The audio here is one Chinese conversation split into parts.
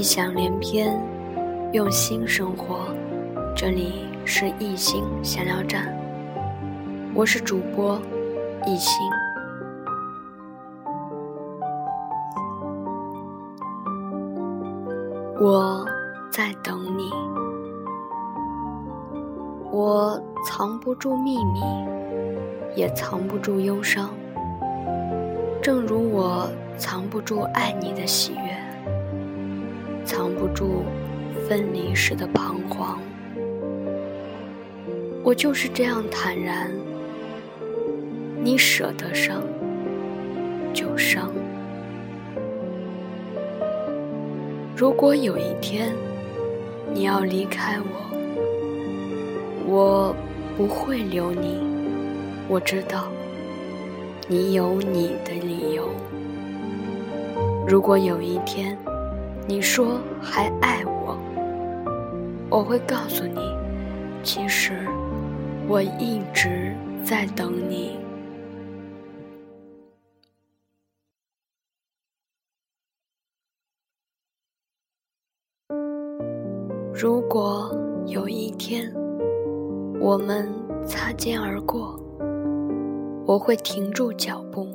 异想连篇，用心生活。这里是艺心闲聊站，我是主播艺心。我在等你，我藏不住秘密，也藏不住忧伤。正如我藏不住爱你的喜悦，藏不住分离时的彷徨。我就是这样坦然，你舍得伤就伤。如果有一天你要离开我，我不会留你。我知道。你有你的理由。如果有一天你说还爱我，我会告诉你，其实我一直在等你。如果有一天我们擦肩而过，我会停住脚步，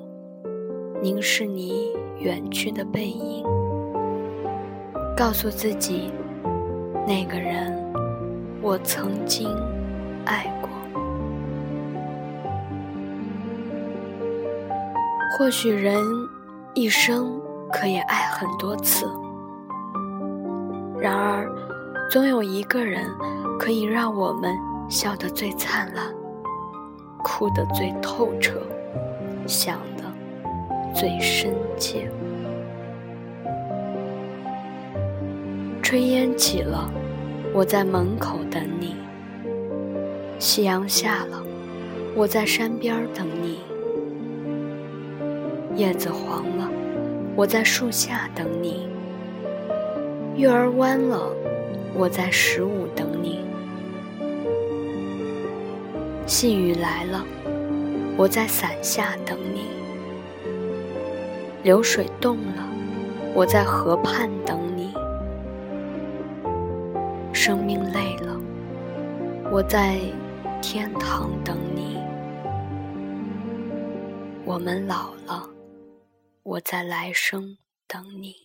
凝视你远去的背影，告诉自己，那个人我曾经爱过。或许人一生可以爱很多次，然而，总有一个人可以让我们笑得最灿烂。哭得最透彻，想的最深切。炊烟起了，我在门口等你；夕阳下了，我在山边等你；叶子黄了，我在树下等你；月儿弯了，我在十五等你。细雨来了，我在伞下等你；流水动了，我在河畔等你；生命累了，我在天堂等你；我们老了，我在来生等你。